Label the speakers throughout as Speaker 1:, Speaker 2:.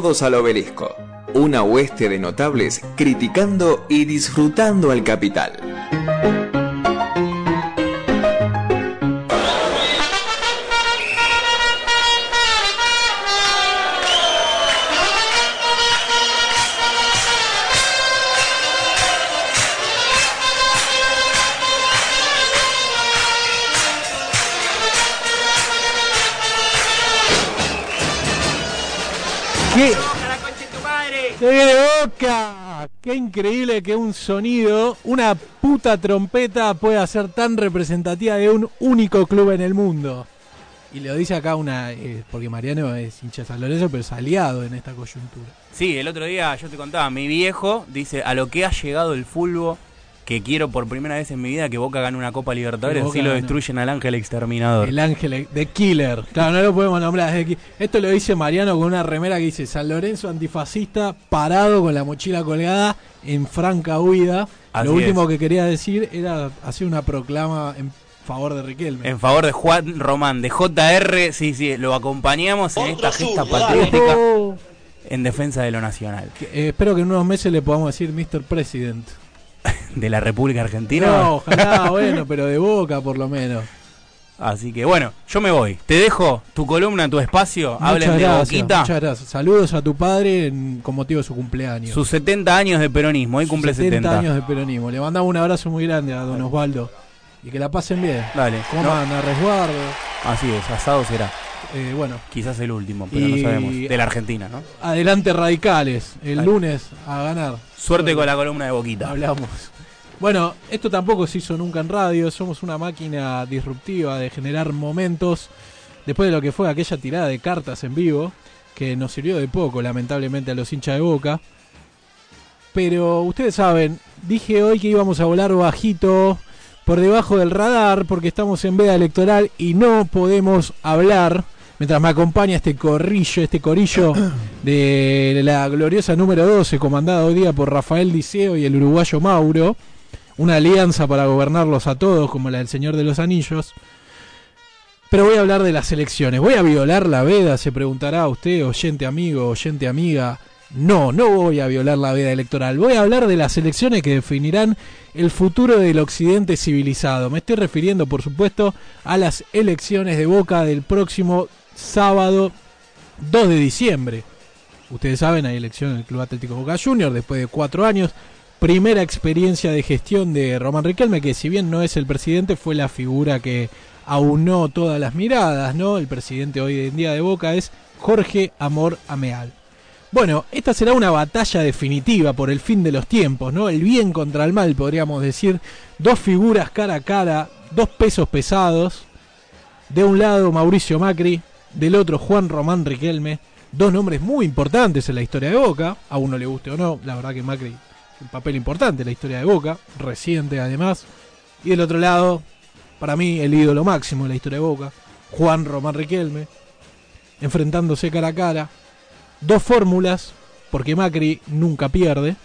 Speaker 1: Todos al obelisco. Una hueste de notables criticando y disfrutando al capital.
Speaker 2: ¡Qué increíble que un sonido, una puta trompeta pueda ser tan representativa de un único club en el mundo! Y lo dice acá una. eh, porque Mariano es hincha pero es aliado en esta coyuntura.
Speaker 3: Sí, el otro día yo te contaba, mi viejo dice a lo que ha llegado el fútbol que quiero por primera vez en mi vida que Boca gane una Copa Libertadores, así lo destruyen al ángel exterminador.
Speaker 2: El ángel de Killer. Claro, no lo podemos nombrar. desde aquí. Esto lo dice Mariano con una remera que dice San Lorenzo antifascista parado con la mochila colgada en franca huida.
Speaker 3: Así
Speaker 2: lo último
Speaker 3: es.
Speaker 2: que quería decir era hacer una proclama en favor de Riquelme.
Speaker 3: En favor de Juan Román, de JR, sí, sí, lo acompañamos en esta gesta patriótica en defensa de lo nacional.
Speaker 2: Eh, espero que en unos meses le podamos decir Mr. President.
Speaker 3: De la República Argentina.
Speaker 2: No, ojalá, bueno, pero de boca por lo menos.
Speaker 3: Así que bueno, yo me voy. Te dejo tu columna, tu espacio. Hablen
Speaker 2: muchas
Speaker 3: de
Speaker 2: gracias,
Speaker 3: Boquita.
Speaker 2: muchas gracias. Saludos a tu padre en- con motivo de su cumpleaños.
Speaker 3: Sus 70 años de peronismo. Hoy
Speaker 2: Sus
Speaker 3: cumple
Speaker 2: 70
Speaker 3: 70.
Speaker 2: años de peronismo. Le mandamos un abrazo muy grande a don Osvaldo. Y que la pasen bien.
Speaker 3: Dale.
Speaker 2: Coman a resguardo.
Speaker 3: Así es, asado será.
Speaker 2: Eh, bueno,
Speaker 3: Quizás el último, pero
Speaker 2: Y-
Speaker 3: no sabemos. De la Argentina, ¿no?
Speaker 2: adelante radicales. El lunes a ganar.
Speaker 3: Suerte con la columna de Boquita.
Speaker 2: Hablamos. Bueno, esto tampoco se hizo nunca en radio. Somos una máquina disruptiva de generar momentos. Después de lo que fue aquella tirada de cartas en vivo, que nos sirvió de poco, lamentablemente, a los hinchas de boca. Pero ustedes saben, dije hoy que íbamos a volar bajito por debajo del radar porque estamos en veda electoral y no podemos hablar mientras me acompaña este corrillo, este corillo de la gloriosa número 12 comandada hoy día por Rafael Diceo y el uruguayo Mauro, una alianza para gobernarlos a todos como la del Señor de los Anillos. Pero voy a hablar de las elecciones. ¿Voy a violar la veda? Se preguntará usted, oyente amigo, oyente amiga. No, no voy a violar la veda electoral. Voy a hablar de las elecciones que definirán el futuro del occidente civilizado. Me estoy refiriendo, por supuesto, a las elecciones de Boca del próximo sábado 2 de diciembre. Ustedes saben, hay elección en el Club Atlético Boca Juniors después de cuatro años. Primera experiencia de gestión de Román Riquelme, que si bien no es el presidente, fue la figura que aunó todas las miradas, ¿no? El presidente hoy en día de Boca es Jorge Amor Ameal. Bueno, esta será una batalla definitiva por el fin de los tiempos, ¿no? El bien contra el mal, podríamos decir. Dos figuras cara a cara, dos pesos pesados. De un lado Mauricio Macri, del otro Juan Román Riquelme. Dos nombres muy importantes en la historia de Boca, a uno le guste o no, la verdad que Macri un papel importante en la historia de Boca, reciente además. Y del otro lado, para mí el ídolo máximo de la historia de Boca, Juan Román Riquelme, enfrentándose cara a cara. Dos fórmulas, porque Macri nunca pierde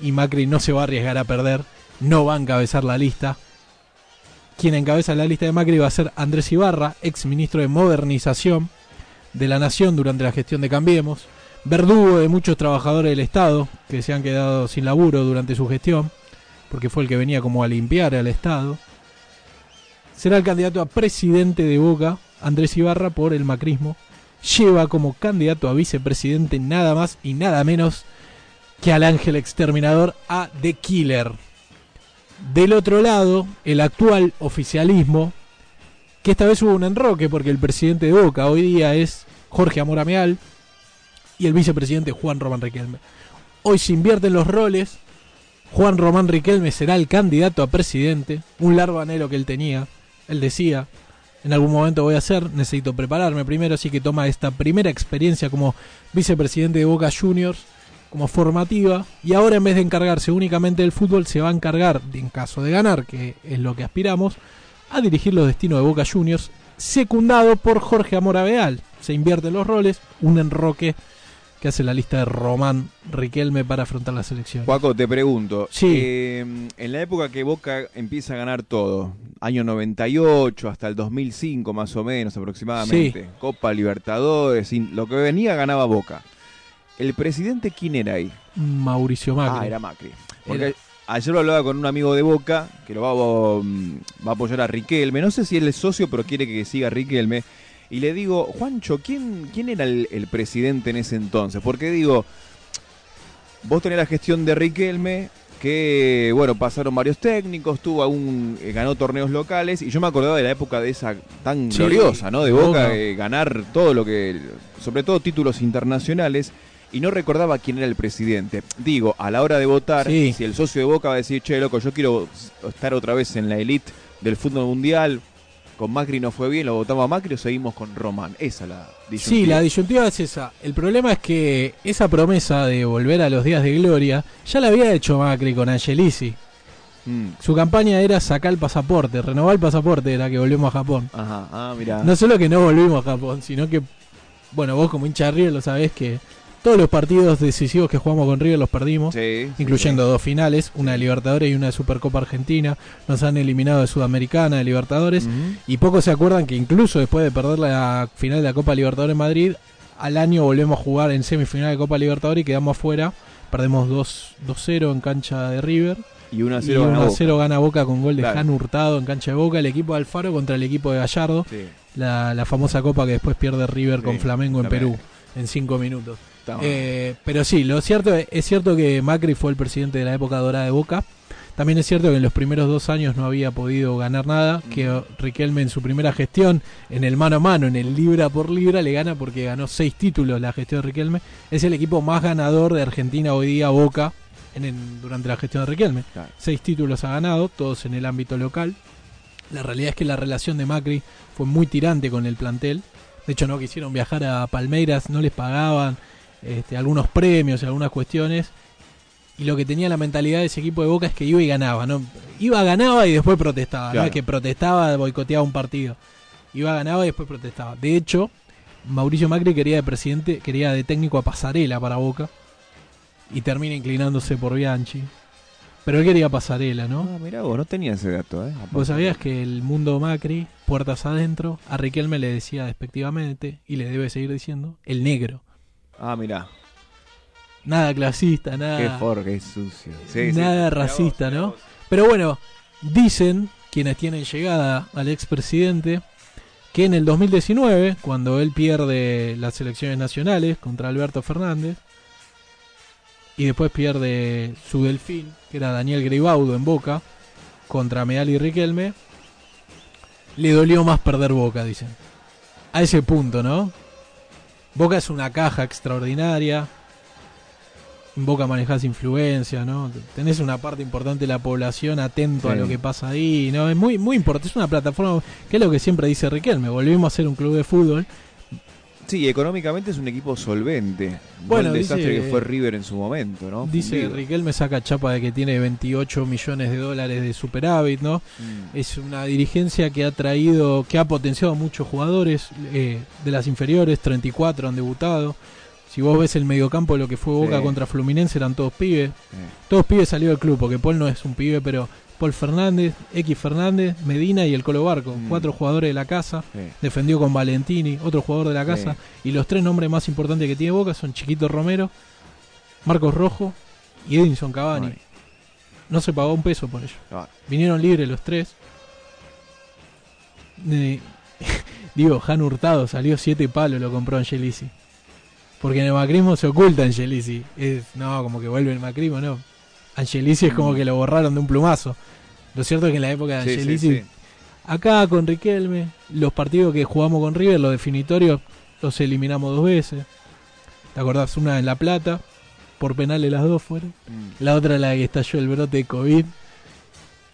Speaker 2: y Macri no se va a arriesgar a perder, no va a encabezar la lista. Quien encabeza la lista de Macri va a ser Andrés Ibarra, ex ministro de Modernización de la Nación durante la gestión de Cambiemos, verdugo de muchos trabajadores del Estado que se han quedado sin laburo durante su gestión, porque fue el que venía como a limpiar al Estado. Será el candidato a presidente de Boca, Andrés Ibarra, por el macrismo. Lleva como candidato a vicepresidente nada más y nada menos que al ángel exterminador a The Killer. Del otro lado, el actual oficialismo, que esta vez hubo un enroque porque el presidente de Boca hoy día es Jorge Amorameal y el vicepresidente Juan Román Riquelme. Hoy se invierten los roles. Juan Román Riquelme será el candidato a presidente, un largo anhelo que él tenía. Él decía, en algún momento voy a hacer, necesito prepararme primero, así que toma esta primera experiencia como vicepresidente de Boca Juniors como formativa y ahora en vez de encargarse únicamente del fútbol se va a encargar, en caso de ganar, que es lo que aspiramos, a dirigir los destinos de Boca Juniors, secundado por Jorge Amorabeal. Se invierten los roles, un enroque que hace la lista de Román Riquelme para afrontar la selección.
Speaker 4: Juaco, te pregunto.
Speaker 2: Sí.
Speaker 4: eh, en la época que Boca empieza a ganar todo, año 98 hasta el 2005 más o menos aproximadamente, Copa Libertadores, lo que venía ganaba Boca. ¿El presidente quién era ahí?
Speaker 2: Mauricio Macri.
Speaker 4: Ah, era Macri. Porque
Speaker 2: Era-
Speaker 4: ayer lo hablaba con un amigo de Boca que lo va, a- va a apoyar a Riquelme. No sé si él es socio, pero quiere que siga a Riquelme. Y le digo, Juancho, ¿quién, quién era el, el presidente en ese entonces? Porque digo, vos tenés la gestión de Riquelme, que bueno, pasaron varios técnicos, tuvo un, eh, ganó torneos locales, y yo me acordaba de la época de esa tan
Speaker 2: Sí,
Speaker 4: gloriosa, ¿no? De
Speaker 2: Boca.
Speaker 4: Eh, ganar todo lo que, sobre todo títulos internacionales, y no recordaba quién era el presidente. Digo, a la hora de votar,
Speaker 2: Sí.
Speaker 4: si el socio de Boca va a decir, che, loco, yo quiero estar otra vez en la elite del fútbol mundial, con Macri no fue bien, lo votamos a Macri o seguimos con Román. Esa es la
Speaker 2: Sí,
Speaker 4: disyuntiva.
Speaker 2: la disyuntiva es esa. El problema es que esa promesa de volver a los días de gloria ya la había hecho Macri con Angelici.
Speaker 4: Mm,
Speaker 2: Su campaña era sacar el pasaporte, renovar el pasaporte, era que volvemos a Japón.
Speaker 4: Ajá, ah, mira.
Speaker 2: No solo que no volvimos a Japón, sino que, bueno, vos como hincha de River lo sabés que todos los partidos decisivos que jugamos con River los perdimos.
Speaker 4: Sí, sí,
Speaker 2: incluyendo dos finales, una de Libertadores y una de Supercopa Argentina. Nos han eliminado de Sudamericana, de Libertadores. Y pocos se acuerdan que incluso después de perder la final de la Copa Libertadores en Madrid, al año volvemos a jugar en semifinal de Copa Libertadores y quedamos afuera. Perdemos 2 2-0 en cancha de River.
Speaker 4: Y 1 a
Speaker 2: Y
Speaker 4: 0
Speaker 2: 1
Speaker 4: gana Boca.
Speaker 2: 0 gana Boca con gol de
Speaker 4: Claro.
Speaker 2: Jan Hurtado en cancha de Boca. El equipo de Alfaro contra el equipo de Gallardo.
Speaker 4: Sí,
Speaker 2: La, la famosa copa que después pierde River con Flamengo en. Perú en 5 minutos. Eh, pero sí, lo cierto es cierto que Macri fue el presidente de la época dorada de Boca. También es cierto que en los primeros dos años no había podido ganar nada, que Riquelme en su primera gestión, en el mano a mano, en el libra por libra, le gana porque ganó seis títulos la gestión de Riquelme. Es el equipo más ganador de Argentina hoy día, Boca, en el- durante la gestión de Riquelme.
Speaker 4: Claro.
Speaker 2: Seis títulos ha ganado, todos en el ámbito local. La realidad es que la relación de Macri fue muy tirante con el plantel. De hecho, no quisieron viajar a Palmeiras, no les pagaban este, algunos premios y algunas cuestiones. Y lo que tenía la mentalidad de ese equipo de Boca es que iba y ganaba. ¿no? Iba, ganaba y después protestaba. No
Speaker 4: Claro.
Speaker 2: es que protestaba, boicoteaba un partido. Iba, ganaba y después protestaba. De hecho, Mauricio Macri quería de presidente, quería de técnico a Pasarela para Boca. Y termina inclinándose por Bianchi. Pero él quería Pasarela, ¿no?
Speaker 4: Ah, mirá vos, no tenía ese dato, ¿eh?
Speaker 2: Vos sabías que el mundo Macri, puertas adentro, a Riquelme le decía despectivamente, y le debe seguir diciendo, el negro.
Speaker 4: Ah, mirá.
Speaker 2: Nada clasista,
Speaker 4: Qué
Speaker 2: nada,
Speaker 4: qué sucio. Sí, sí.
Speaker 2: nada
Speaker 4: Mirá
Speaker 2: racista,
Speaker 4: vos, mirá
Speaker 2: ¿no?
Speaker 4: vos.
Speaker 2: Pero bueno, dicen quienes tienen llegada al expresidente que en el 2019, cuando él pierde las elecciones nacionales contra Alberto Fernández, y después pierde su delfín, que era Daniel Gribaudo en Boca, contra Meal y Riquelme, le dolió más perder Boca, dicen. A ese punto, ¿no? Boca es una caja extraordinaria. En Boca manejás influencia, ¿no? Tenés una parte importante de la población atento a lo que pasa ahí, ¿no? Es muy, muy importante. Es una plataforma, que es lo que siempre dice Riquelme. Volvimos a ser un club de fútbol.
Speaker 4: Sí, económicamente es un equipo solvente.
Speaker 2: Bueno,
Speaker 4: el desastre
Speaker 2: dice-
Speaker 4: que fue River en su momento, ¿no?
Speaker 2: Dice
Speaker 4: Fundido.
Speaker 2: Riquelme saca chapa de que tiene 28 millones de dólares de superávit, ¿no?
Speaker 4: Mm.
Speaker 2: Es una dirigencia que ha traído, que ha potenciado a muchos jugadores eh, de las inferiores, 34 han debutado. Si vos ves el mediocampo, lo que fue Boca
Speaker 4: Sí.
Speaker 2: contra Fluminense eran todos pibes. Todos pibes salió del club, porque Paul no es un pibe, pero Paul Fernández, X Fernández, Medina y el Colo Barco.
Speaker 4: Mm.
Speaker 2: Cuatro jugadores de la casa. Defendió con Valentini, otro jugador de la casa. Y los tres nombres más importantes que tiene Boca son Chiquito Romero, Marcos Rojo y Edinson Cavani.
Speaker 4: Ay,
Speaker 2: No se pagó un peso por ello.
Speaker 4: ah,
Speaker 2: Vinieron libres los tres. Eh, digo, Han Hurtado salió siete palos, lo compró Angelici. Porque en el macrismo se oculta Angelici. Es, no, como que vuelve el macrismo, no. Angelici es como
Speaker 4: Mm.
Speaker 2: que lo borraron de un plumazo. Lo cierto es que en la época de
Speaker 4: sí, sí,
Speaker 2: Angelici,
Speaker 4: sí.
Speaker 2: acá con Riquelme, los partidos que jugamos con River, los definitorios, los eliminamos dos veces. ¿Te acordás? Una en La Plata, por penales las dos fueron.
Speaker 4: Mm.
Speaker 2: La otra la que estalló el brote de COVID.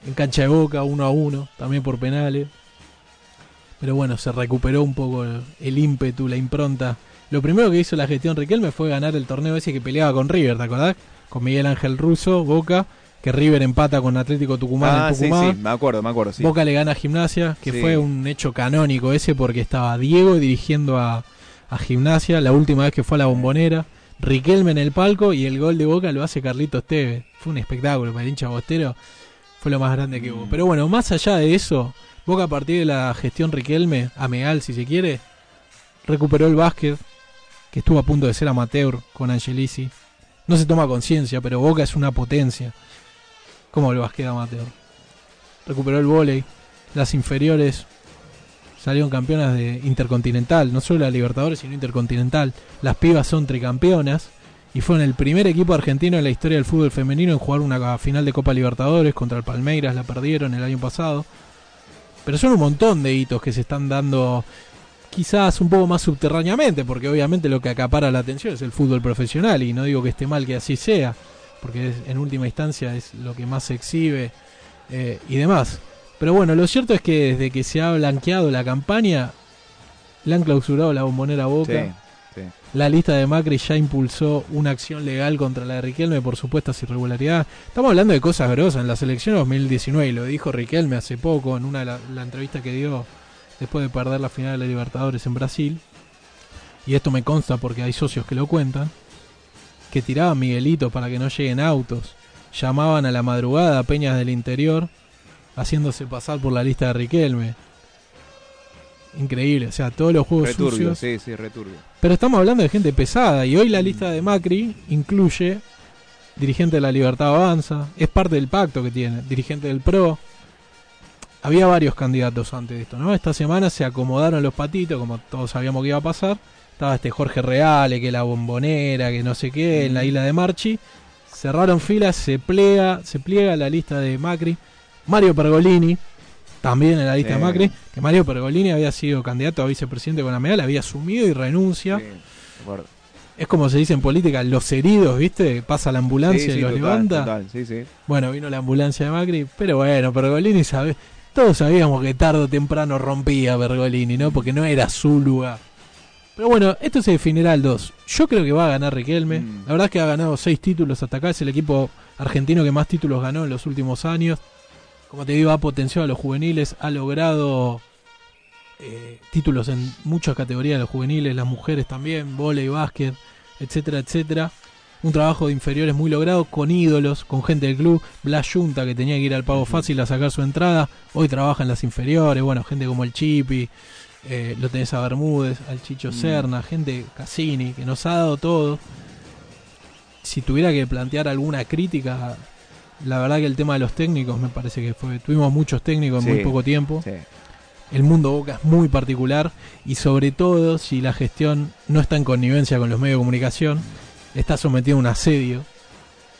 Speaker 2: En cancha de boca, uno a uno, también por penales. Pero bueno, se recuperó un poco el, el ímpetu, la impronta. Lo primero que hizo la gestión Riquelme fue ganar el torneo ese que peleaba con River, ¿te acordás? Con Miguel Ángel Russo, Boca, que River empata con Atlético Tucumán
Speaker 4: Ah,
Speaker 2: en
Speaker 4: sí,
Speaker 2: Tucumán.
Speaker 4: sí, me acuerdo, me acuerdo, sí.
Speaker 2: Boca le gana a Gimnasia, que
Speaker 4: Sí.
Speaker 2: fue un hecho canónico ese porque estaba Diego dirigiendo a, a Gimnasia la última vez que fue a la bombonera, Riquelme en el palco y el gol de Boca lo hace Carlitos Tevez. Fue un espectáculo para el hincha bostero, fue lo más grande que hubo.
Speaker 4: Mm.
Speaker 2: Pero bueno, más allá de eso, Boca a partir de la gestión Riquelme, Ameal si se quiere, recuperó el básquet, que estuvo a punto de ser amateur con Angelici. No se toma conciencia, pero Boca es una potencia. ¿Cómo el basquet amateur? Recuperó el vóley. Las inferiores salieron campeonas de Intercontinental, no solo la Libertadores, sino Intercontinental. Las pibas son tricampeonas y fueron el primer equipo argentino en la historia del fútbol femenino en jugar una final de Copa Libertadores contra el Palmeiras, la perdieron el año pasado. Pero son un montón de hitos que se están dando quizás un poco más subterráneamente, porque obviamente lo que acapara la atención es el fútbol profesional y no digo que esté mal que así sea, porque en última instancia es lo que más se exhibe eh, y demás. Pero bueno, lo cierto es que desde que se ha blanqueado la campaña, le han clausurado la bombonera Boca. La lista de Macri ya impulsó una acción legal contra la de Riquelme por supuestas irregularidades. Estamos hablando de cosas grosas. En la selección 2019, y lo dijo Riquelme hace poco en una la entrevistas que dio después de perder la final de la Libertadores en Brasil. Y esto me consta porque hay socios que lo cuentan. Que tiraban Miguelitos para que no lleguen autos. Llamaban a la madrugada a Peñas del Interior haciéndose pasar por la lista de Riquelme. Increíble, o sea, todos los juegos
Speaker 4: Returbio,
Speaker 2: sucios.
Speaker 4: sí, sí, returbio.
Speaker 2: Pero estamos hablando de gente pesada y hoy la lista de Macri incluye dirigente de la Libertad Avanza, es parte del pacto que tiene, dirigente del PRO. Había varios candidatos antes de esto, ¿no? Esta semana se acomodaron los patitos, como todos sabíamos que iba a pasar. Estaba este Jorge Reale, que la bombonera, que no sé qué, en la isla de Marchi. Cerraron filas, se pliega, se pliega la lista de Macri. Mario Pergolini, también en la lista
Speaker 4: Sí.
Speaker 2: de Macri, que Mario Pergolini había sido candidato a vicepresidente con la medalla, había asumido y renuncia.
Speaker 4: Sí.
Speaker 2: Es como se dice en política, los heridos, ¿viste? Pasa la ambulancia
Speaker 4: Sí,
Speaker 2: y los
Speaker 4: total,
Speaker 2: levanta.
Speaker 4: total.
Speaker 2: Bueno, vino la ambulancia de Macri, pero bueno, Pergolini sabe, todos sabíamos que tarde o temprano rompía Pergolini, ¿no? Porque no era su lugar. Pero bueno, esto se definirá el 2. Yo creo que va a ganar Riquelme.
Speaker 4: Mm.
Speaker 2: La verdad es que ha ganado 6 títulos hasta acá. Es el equipo argentino que más títulos ganó en los últimos años. Como te digo, ha potenciado a los juveniles. Ha logrado eh, títulos en muchas categorías de los juveniles. Las mujeres también, volei, básquet, etcétera, etcétera. Un trabajo de inferiores muy logrado con ídolos, con gente del club. Blas Junta, que tenía que ir al pago fácil a sacar su entrada. Hoy trabaja en las inferiores. Bueno, gente como el Chipi. eh, lo tenés a Bermúdez, al Chicho
Speaker 4: Mm.
Speaker 2: Serna, gente Cassini, que nos ha dado todo. Si tuviera que plantear alguna crítica, la verdad que el tema de los técnicos me parece que fue. Tuvimos muchos técnicos en
Speaker 4: Sí.
Speaker 2: muy poco tiempo.
Speaker 4: sí.
Speaker 2: El mundo Boca es muy particular y sobre todo si la gestión no está en connivencia con los medios de comunicación, está sometido a un asedio.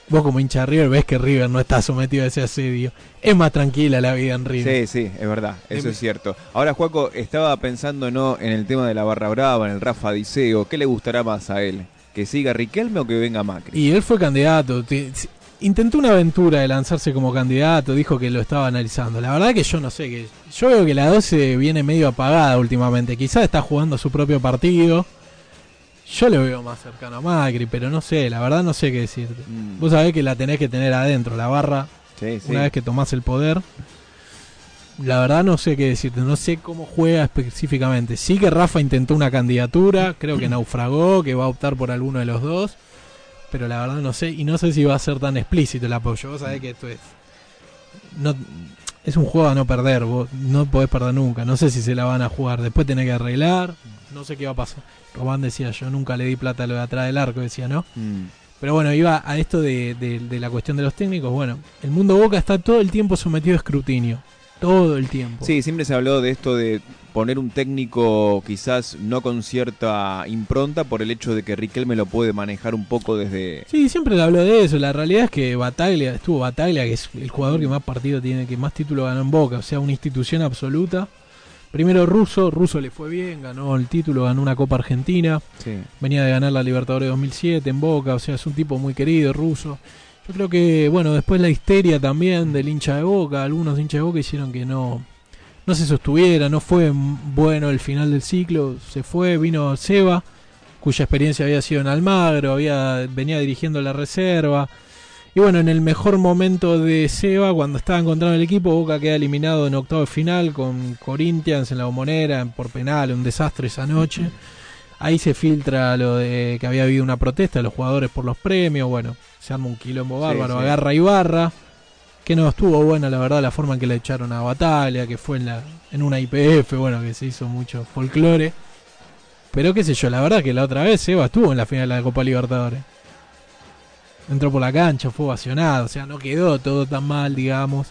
Speaker 2: Vos como hincha de River ves que River no está sometido a ese asedio. Es más tranquila la vida en River.
Speaker 4: Sí, sí, es verdad, eso
Speaker 2: Em-
Speaker 4: es cierto. Ahora, Juaco, estaba pensando no en el tema de la barra brava, en el Rafa Diceo. ¿Qué le gustará más a él? ¿Que siga Riquelme o que venga Macri?
Speaker 2: Y él fue candidato. Intentó una aventura de lanzarse como candidato, dijo que lo estaba analizando. La verdad que yo no sé, que yo veo que la 12 viene medio apagada últimamente. Quizás está jugando su propio partido. Yo lo veo más cercano a Macri, pero no sé, la verdad no sé qué decirte.
Speaker 4: Mm,
Speaker 2: Vos sabés que la tenés que tener adentro, la barra,
Speaker 4: sí, sí.
Speaker 2: una vez que tomás el poder. La verdad no sé qué decirte, no sé cómo juega específicamente. Sí que Rafa intentó una candidatura, creo que naufragó, que va a optar por alguno de los dos. Pero la verdad no sé, y no sé si va a ser tan explícito el apoyo. Vos sabés que esto es. No, es un juego a no perder, vos no podés perder nunca. No sé si se la van a jugar, después tenés que arreglar, no sé qué va a pasar. Román decía, yo nunca le di plata a lo de atrás del arco, decía, ¿no?
Speaker 4: Mm,
Speaker 2: Pero bueno, iba a esto de, de- de la cuestión de los técnicos. Bueno, el mundo Boca está todo el tiempo sometido a escrutinio. Todo el tiempo.
Speaker 4: Sí, siempre se habló de esto de poner un técnico quizás no con cierta impronta por el hecho de que Riquelme lo puede manejar un poco desde...
Speaker 2: Sí, siempre le habló de eso. La realidad es que Bataglia, estuvo Bataglia, que es el jugador que más partido tiene, que más títulos ganó en Boca. O sea, una institución absoluta. Primero Russo, Russo le fue bien, ganó el título, ganó una Copa Argentina.
Speaker 4: Sí.
Speaker 2: Venía de ganar la Libertadores 2007 en Boca, o sea, es un tipo muy querido, ruso. Yo creo que, bueno, después la histeria también del hincha de Boca, algunos hinchas de Boca hicieron que no, no se sostuviera, no fue bueno el final del ciclo, se fue, vino Seba, cuya experiencia había sido en Almagro, había, venía dirigiendo la reserva. Y bueno, en el mejor momento de Seba, cuando estaba encontrando el equipo, Boca queda eliminado en octavo de final con Corinthians en la bombonera por penal, un desastre esa noche. Ahí se filtra lo de que había habido una protesta de los jugadores por los premios. Bueno, se arma un quilombo bárbaro,
Speaker 4: sí.
Speaker 2: agarra y barra. Que no estuvo buena, la verdad, la forma en que le echaron a Batalla, que fue en, la, en una IPF, bueno, que se hizo mucho folclore. Pero qué sé yo, la verdad que la otra vez Seba estuvo en la final de la Copa Libertadores. Entró por la cancha, fue ovacionado, o sea, no quedó todo tan mal, digamos.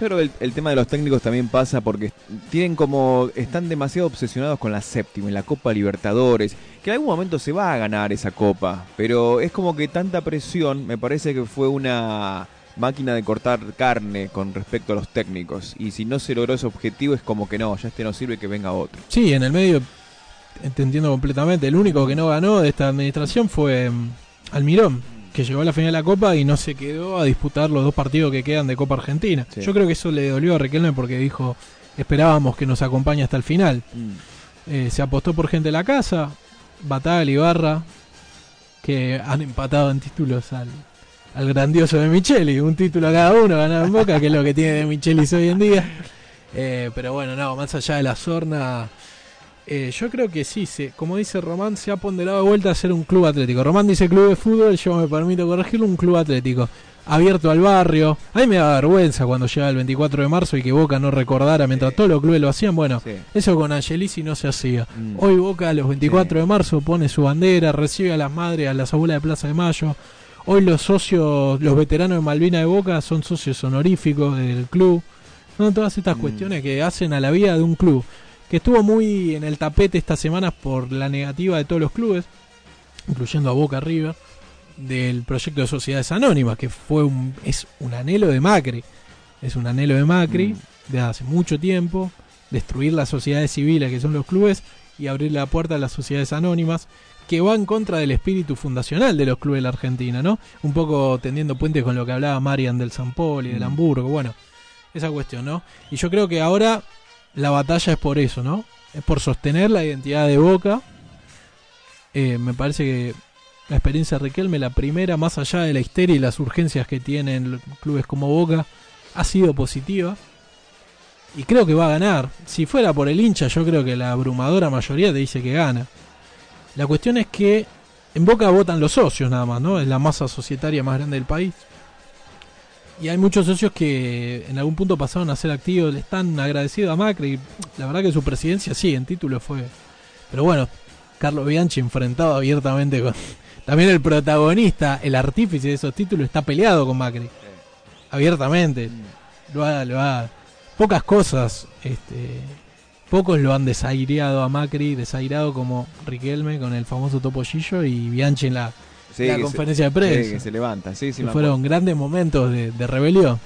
Speaker 4: Yo creo que el, el tema de los técnicos también pasa porque tienen como. están demasiado obsesionados con la séptima, en la Copa Libertadores, que en algún momento se va a ganar esa copa. Pero es como que tanta presión, me parece que fue una máquina de cortar carne con respecto a los técnicos. Y si no se logró ese objetivo, es como que no, ya este no sirve que venga otro.
Speaker 2: Sí, en el medio, te entiendo completamente. El único que no ganó de esta administración fue mm, Almirón, que llegó a la final de la Copa y no se quedó a disputar los dos partidos que quedan de Copa Argentina.
Speaker 4: Sí.
Speaker 2: Yo creo que eso le dolió a Riquelme porque dijo, esperábamos que nos acompañe hasta el final. Eh, se apostó por gente de la casa, Bataglia y Barra, que han empatado en títulos al, al grandioso de Micheli, un título a cada uno ganado en Boca, que es lo que tiene de Michelis hoy en día. Eh, pero bueno, no, más allá de la sorna, eh, yo creo que sí, se, como dice Román, se ha ponderado de vuelta a ser un club atlético. Román dice club de fútbol, yo me permito corregirlo, un club atlético. Abierto al barrio. A mí me da vergüenza cuando llega el 24 de marzo y que Boca no recordara mientras
Speaker 4: Sí.
Speaker 2: todos los clubes lo hacían. Bueno,
Speaker 4: Sí.
Speaker 2: eso con Angelisi no se hacía.
Speaker 4: Mm.
Speaker 2: Hoy Boca a los 24
Speaker 4: Sí.
Speaker 2: de marzo pone su bandera, recibe a las madres, a las abuelas de Plaza de Mayo. Hoy los socios, los veteranos de Malvina de Boca son socios honoríficos del club. No, todas estas
Speaker 4: Mm.
Speaker 2: cuestiones que hacen a la vida de un club. Que estuvo muy en el tapete estas semanas por la negativa de todos los clubes, incluyendo a Boca River, del proyecto de sociedades anónimas, que fue un, es un anhelo de Macri. Es un anhelo de Macri
Speaker 4: Mm.
Speaker 2: de hace mucho tiempo, destruir las sociedades civiles que son los clubes y abrir la puerta a las sociedades anónimas, que va en contra del espíritu fundacional de los clubes de la Argentina, ¿no? Un poco tendiendo puentes con lo que hablaba Marian del San Paul y del
Speaker 4: Mm.
Speaker 2: Hamburgo, bueno, esa cuestión, ¿no? Y yo creo que ahora la batalla es por eso, ¿no? Es por sostener la identidad de Boca. Eh, me parece que la experiencia de Riquelme, la primera, más allá de la histeria y las urgencias que tienen clubes como Boca, ha sido positiva. Y creo que va a ganar. Si fuera por el hincha, yo creo que la abrumadora mayoría te dice que gana. La cuestión es que en Boca votan los socios nada más, ¿no? Es la masa societaria más grande del país. Y hay muchos socios que en algún punto pasaron a ser activos, le están agradecidos a Macri. La verdad que su presidencia sí, en título fue. Pero bueno, Carlos Bianchi enfrentado abiertamente con. También el protagonista, el artífice de esos títulos, está peleado con Macri. Abiertamente. Lo ha, lo ha- Pocas cosas, este. Pocos lo han desaireado a Macri, desairado como Riquelme con el famoso topollillo y Bianchi en la,
Speaker 4: Sí,
Speaker 2: la
Speaker 4: que se-
Speaker 2: conferencia de
Speaker 4: sí,
Speaker 2: prensa
Speaker 4: que se levanta, sí, sí. me
Speaker 2: fueron grandes momentos de, de rebelión.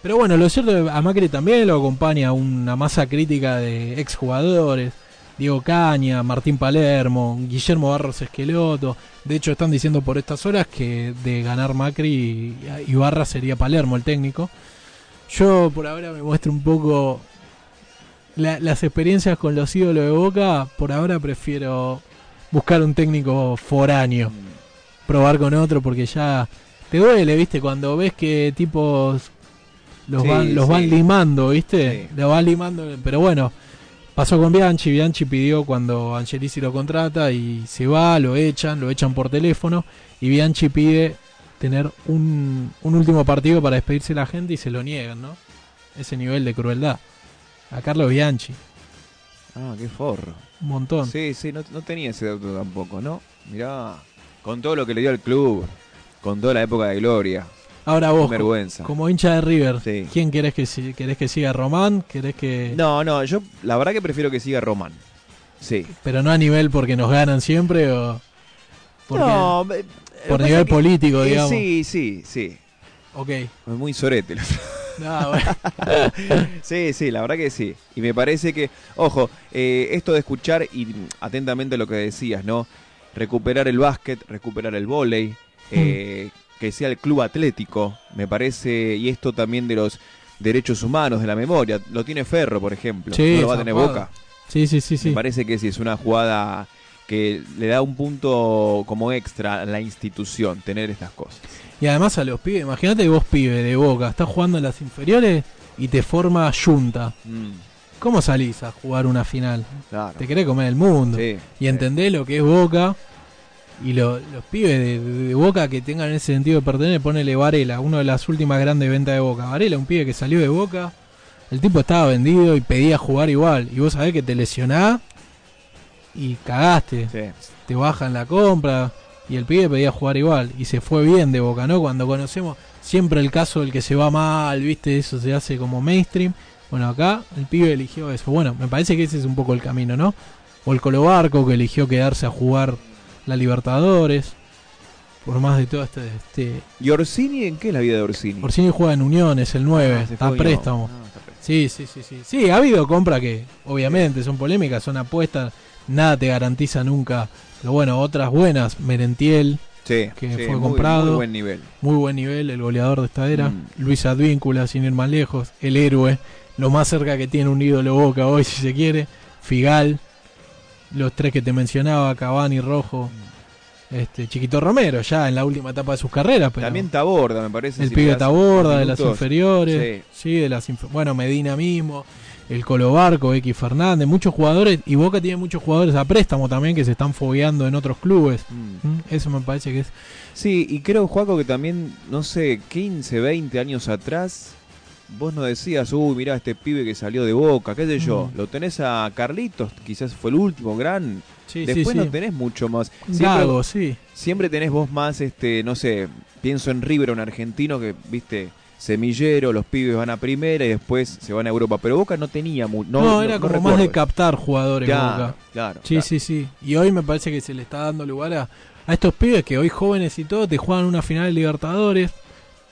Speaker 2: Pero bueno, lo cierto es que a Macri también lo acompaña una masa crítica de exjugadores, Diego Caña, Martín Palermo, Guillermo Barros Esqueloto. De hecho, están diciendo por estas horas que de ganar Macri, Ibarra sería Palermo el técnico. Yo por ahora me muestro un poco la- las experiencias con los ídolos de Boca. Por ahora prefiero buscar un técnico foráneo probar con otro porque ya te duele, ¿viste? Cuando ves que tipos los
Speaker 4: Sí,
Speaker 2: van los van limando, ¿viste?
Speaker 4: Sí.
Speaker 2: Los van limando, pero bueno, pasó con Bianchi, Bianchi pidió cuando Angelici lo contrata y se va, lo echan, lo echan por teléfono y Bianchi pide tener un, un último partido para despedirse de la gente y se lo niegan, ¿no? Ese nivel de crueldad. A Carlos Bianchi,
Speaker 4: Ah, qué forro.
Speaker 2: un montón.
Speaker 4: Sí, sí, no, no tenía ese dato tampoco, ¿no? Mirá, con todo lo que le dio al club, con toda la época de gloria,
Speaker 2: Ahora vos,
Speaker 4: vergüenza.
Speaker 2: como hincha de River,
Speaker 4: Sí.
Speaker 2: ¿quién querés que, querés que siga Román? ¿Querés que...?
Speaker 4: No, no, yo la verdad que prefiero que siga Román. Sí.
Speaker 2: Pero no a nivel porque nos ganan siempre o porque
Speaker 4: no,
Speaker 2: por nivel político,
Speaker 4: eh,
Speaker 2: digamos.
Speaker 4: Sí, sí, sí.
Speaker 2: Ok.
Speaker 4: Es muy sorete.
Speaker 2: No, bueno.
Speaker 4: sí, sí, la verdad que sí. Y me parece que, ojo, eh, esto de escuchar y mm, atentamente lo que decías, ¿no? Recuperar el básquet, recuperar el vóley, eh, que sea el club atlético, me parece, y esto también de los derechos humanos, de la memoria. Lo tiene Ferro, por ejemplo.
Speaker 2: Sí,
Speaker 4: no lo va a tener. Boca.
Speaker 2: Sí, sí, sí,
Speaker 4: Me
Speaker 2: sí.
Speaker 4: parece que sí, es una jugada que le da un punto como extra a la institución, tener estas cosas.
Speaker 2: Y además a los pibes, imagínate vos pibe de Boca, estás jugando en las inferiores y te forma Junta.
Speaker 4: Mm,
Speaker 2: ¿Cómo salís a jugar una final?
Speaker 4: claro.
Speaker 2: Te querés comer el mundo.
Speaker 4: Sí,
Speaker 2: y entendés lo que es Boca. Y lo- los pibes de, de Boca que tengan ese sentido de pertenecer, ponele Varela, una de las últimas grandes ventas de Boca. Varela, un pibe que salió de Boca, el tipo estaba vendido y pedía jugar igual. Y vos sabés que te lesionás y cagaste.
Speaker 4: Sí.
Speaker 2: Te bajan la compra y el pibe pedía jugar igual. Y se fue bien de Boca, ¿no? Cuando conocemos siempre el caso del que se va mal, ¿viste? Eso se hace como mainstream. Bueno, acá el pibe eligió eso. Bueno, me parece que ese es un poco el camino, ¿no? O el Colo Barco que eligió quedarse a jugar la Libertadores. Por más de todo este... este
Speaker 4: ¿Y Orsini en qué es la vida de Orsini?
Speaker 2: Orsini juega en Unión, es el 9,
Speaker 4: Ah,
Speaker 2: está préstamo.
Speaker 4: Ah, está préstamo.
Speaker 2: Sí, sí, sí, sí. Sí, ha habido compras que obviamente son polémicas, son apuestas, nada te garantiza nunca. Pero bueno, otras buenas, Merentiel,
Speaker 4: Sí,
Speaker 2: que
Speaker 4: sí,
Speaker 2: fue
Speaker 4: muy-
Speaker 2: comprado.
Speaker 4: Muy buen nivel.
Speaker 2: muy buen nivel, el goleador de esta era.
Speaker 4: Mm.
Speaker 2: Luis Advíncula, sin ir más lejos, el héroe, lo más cerca que tiene un ídolo Boca hoy, si se quiere. Figal, los tres que te mencionaba, Cavani, Rojo, este Chiquito Romero, ya en la última etapa de sus carreras. Pero
Speaker 4: También Taborda, me parece.
Speaker 2: el
Speaker 4: si
Speaker 2: pibe Taborda, de las inferiores. Sí, de las inf- bueno, Medina mismo, el Colo Barco, X Fernández, muchos jugadores, y Boca tiene muchos jugadores a préstamo también que se están fogueando en otros clubes.
Speaker 4: Mm.
Speaker 2: ¿Mm? Eso me parece que es.
Speaker 4: Sí, y creo, Juaco, que también, no sé, 15, 20 años atrás, vos no decías, uy, mirá este pibe que salió de Boca, qué sé yo.
Speaker 2: Mm.
Speaker 4: Lo tenés a Carlitos, quizás fue el último gran.
Speaker 2: Sí,
Speaker 4: Después
Speaker 2: sí,
Speaker 4: no
Speaker 2: sí.
Speaker 4: tenés mucho más. Siempre,
Speaker 2: sí.
Speaker 4: siempre tenés vos más, este, no sé, pienso en River, un argentino que, viste, semillero, los pibes van a primera y después se van a Europa. Pero Boca no tenía mucho.
Speaker 2: No,
Speaker 4: No,
Speaker 2: era
Speaker 4: no
Speaker 2: como más de captar jugadores
Speaker 4: Claro,
Speaker 2: Boca.
Speaker 4: claro.
Speaker 2: Sí,
Speaker 4: claro.
Speaker 2: sí, sí. Y hoy me parece que se le está dando lugar a, a estos pibes que hoy jóvenes y todo te juegan una final de Libertadores,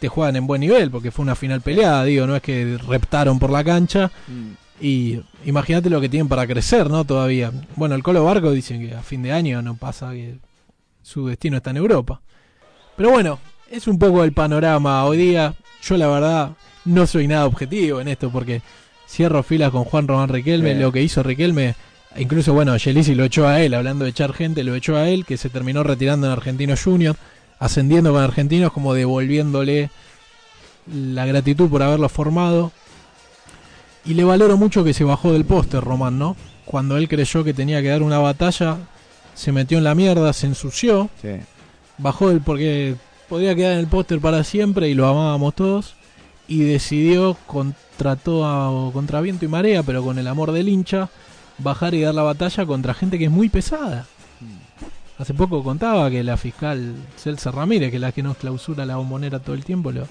Speaker 2: te juegan en buen nivel, porque fue una final peleada, digo, no es que reptaron por la cancha.
Speaker 4: Mm.
Speaker 2: Y imagínate lo que tienen para crecer, ¿no? Todavía. Bueno, el Colo Barco dicen que a fin de año no pasa que su destino está en Europa. Pero bueno, es un poco el panorama hoy día. Yo la verdad no soy nada objetivo en esto porque cierro filas con Juan Román Riquelme.
Speaker 4: Sí.
Speaker 2: Lo que hizo Riquelme, incluso bueno, Gelisi lo echó a él, hablando de echar gente, lo echó a él, que se terminó retirando en Argentinos Junior, ascendiendo con Argentinos, como devolviéndole la gratitud por haberlo formado. Y le valoro mucho que se bajó del póster, Román, ¿no? Cuando él creyó que tenía que dar una batalla, se metió en la mierda, se ensució,
Speaker 4: Sí.
Speaker 2: bajó del porque podía quedar en el póster para siempre y lo amábamos todos. Y decidió, contra, toda, contra viento y marea, pero con el amor del hincha, bajar y dar la batalla contra gente que es muy pesada. Hace poco contaba que la fiscal Celsa Ramírez, que es la que nos clausura la bombonera todo el tiempo, lo,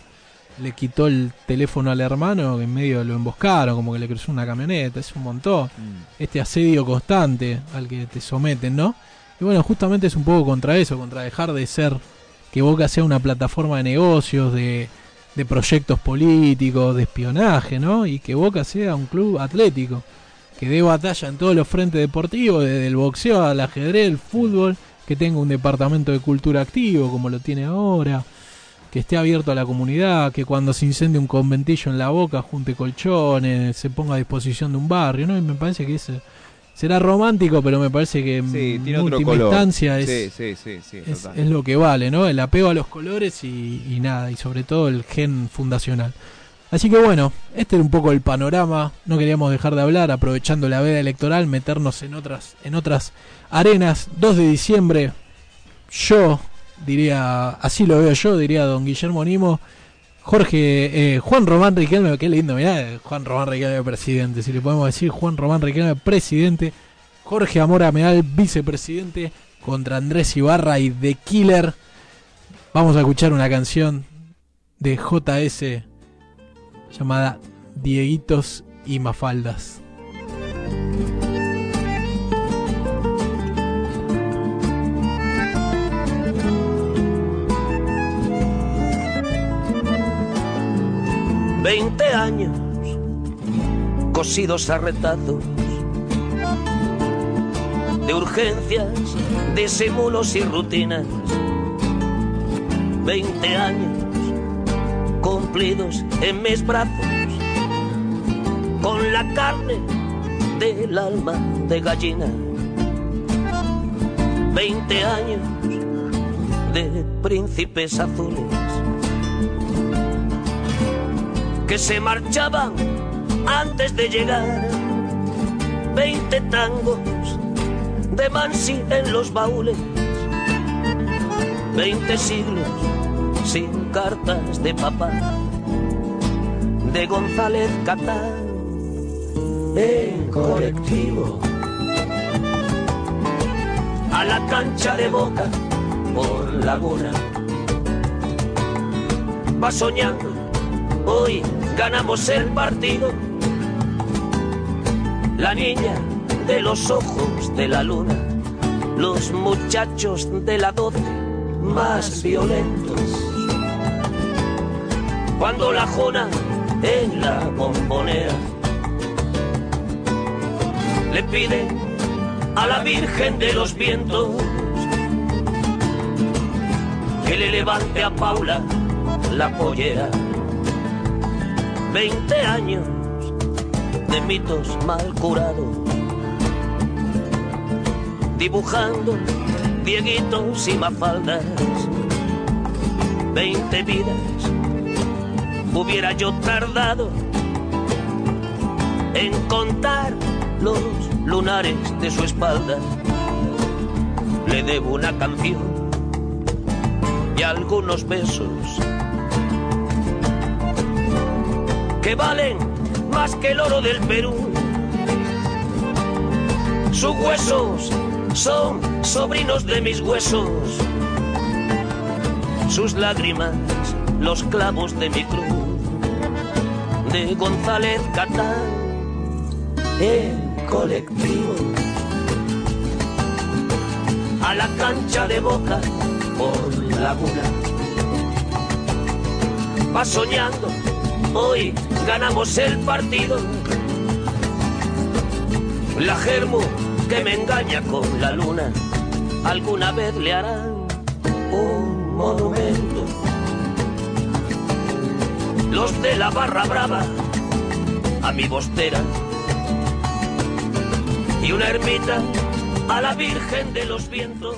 Speaker 2: le quitó el teléfono al hermano, que en medio lo emboscaron, como que le cruzó una camioneta, es un montón.
Speaker 4: Mm.
Speaker 2: Este asedio constante al que te someten, ¿no? Y bueno, justamente es un poco contra eso, contra dejar de ser que Boca sea una plataforma de negocios, de, de proyectos políticos, de espionaje, ¿no? Y que Boca sea un club atlético, que dé batalla en todos los frentes deportivos, desde el boxeo al ajedrez, el fútbol, que tenga un departamento de cultura activo como lo tiene ahora, que esté abierto a la comunidad, que cuando se incendie un conventillo en la boca junte colchones, se ponga a disposición de un barrio, ¿no? Y me parece que ese será romántico, pero me parece que
Speaker 4: Sí,
Speaker 2: en
Speaker 4: tiene
Speaker 2: última instancia es,
Speaker 4: sí, sí,
Speaker 2: es, lo que vale, ¿no? El apego a los colores y, y nada, y sobre todo el gen fundacional. Así que bueno, este era un poco el panorama, no queríamos dejar de hablar, aprovechando la veda electoral, meternos en otras, en otras arenas. 2 de diciembre, yo diría, así lo veo yo, diría don Guillermo Nimo, Jorge, eh, Juan Román Riquelme, qué lindo, mirá, Juan Román Riquelme presidente, si le podemos decir Juan Román Riquelme presidente, Jorge Amora Meal vicepresidente, contra Andrés Ibarra y The Killer. Vamos a escuchar una canción de JS llamada Dieguitos y Mafaldas.
Speaker 5: Veinte años cosidos a retazos de urgencias, disimulos y rutinas. Veinte años cumplidos en mis brazos con la carne del alma de gallina. Veinte años de príncipes azules que se marchaban antes de llegar. Veinte tangos de Mansi en los baúles. Veinte siglos sin cartas de papá. De González Catán en colectivo. a la cancha de boca por laguna. Va soñando, hoy ganamos el partido. La niña de los ojos de la luna, los muchachos de la doce más violentos. Cuando la jona en la bombonera le pide a la Virgen de los Vientos que le levante a Paula la pollera. Veinte años de mitos mal curados, dibujando dieguitos y mafaldas. Veinte vidas hubiera yo tardado en contar los lunares de su espalda. Le debo una canción y algunos besos que valen más que el oro del Perú. Sus huesos son sobrinos de mis huesos, sus lágrimas los clavos de mi cruz, de González Catán, el colectivo, a la cancha de boca por laguna. Va soñando, hoy ganamos el partido. La germo que me engaña con la luna, alguna vez le harán un monumento. Los de la barra brava, a mi bostera, y una ermita a la Virgen de los Vientos.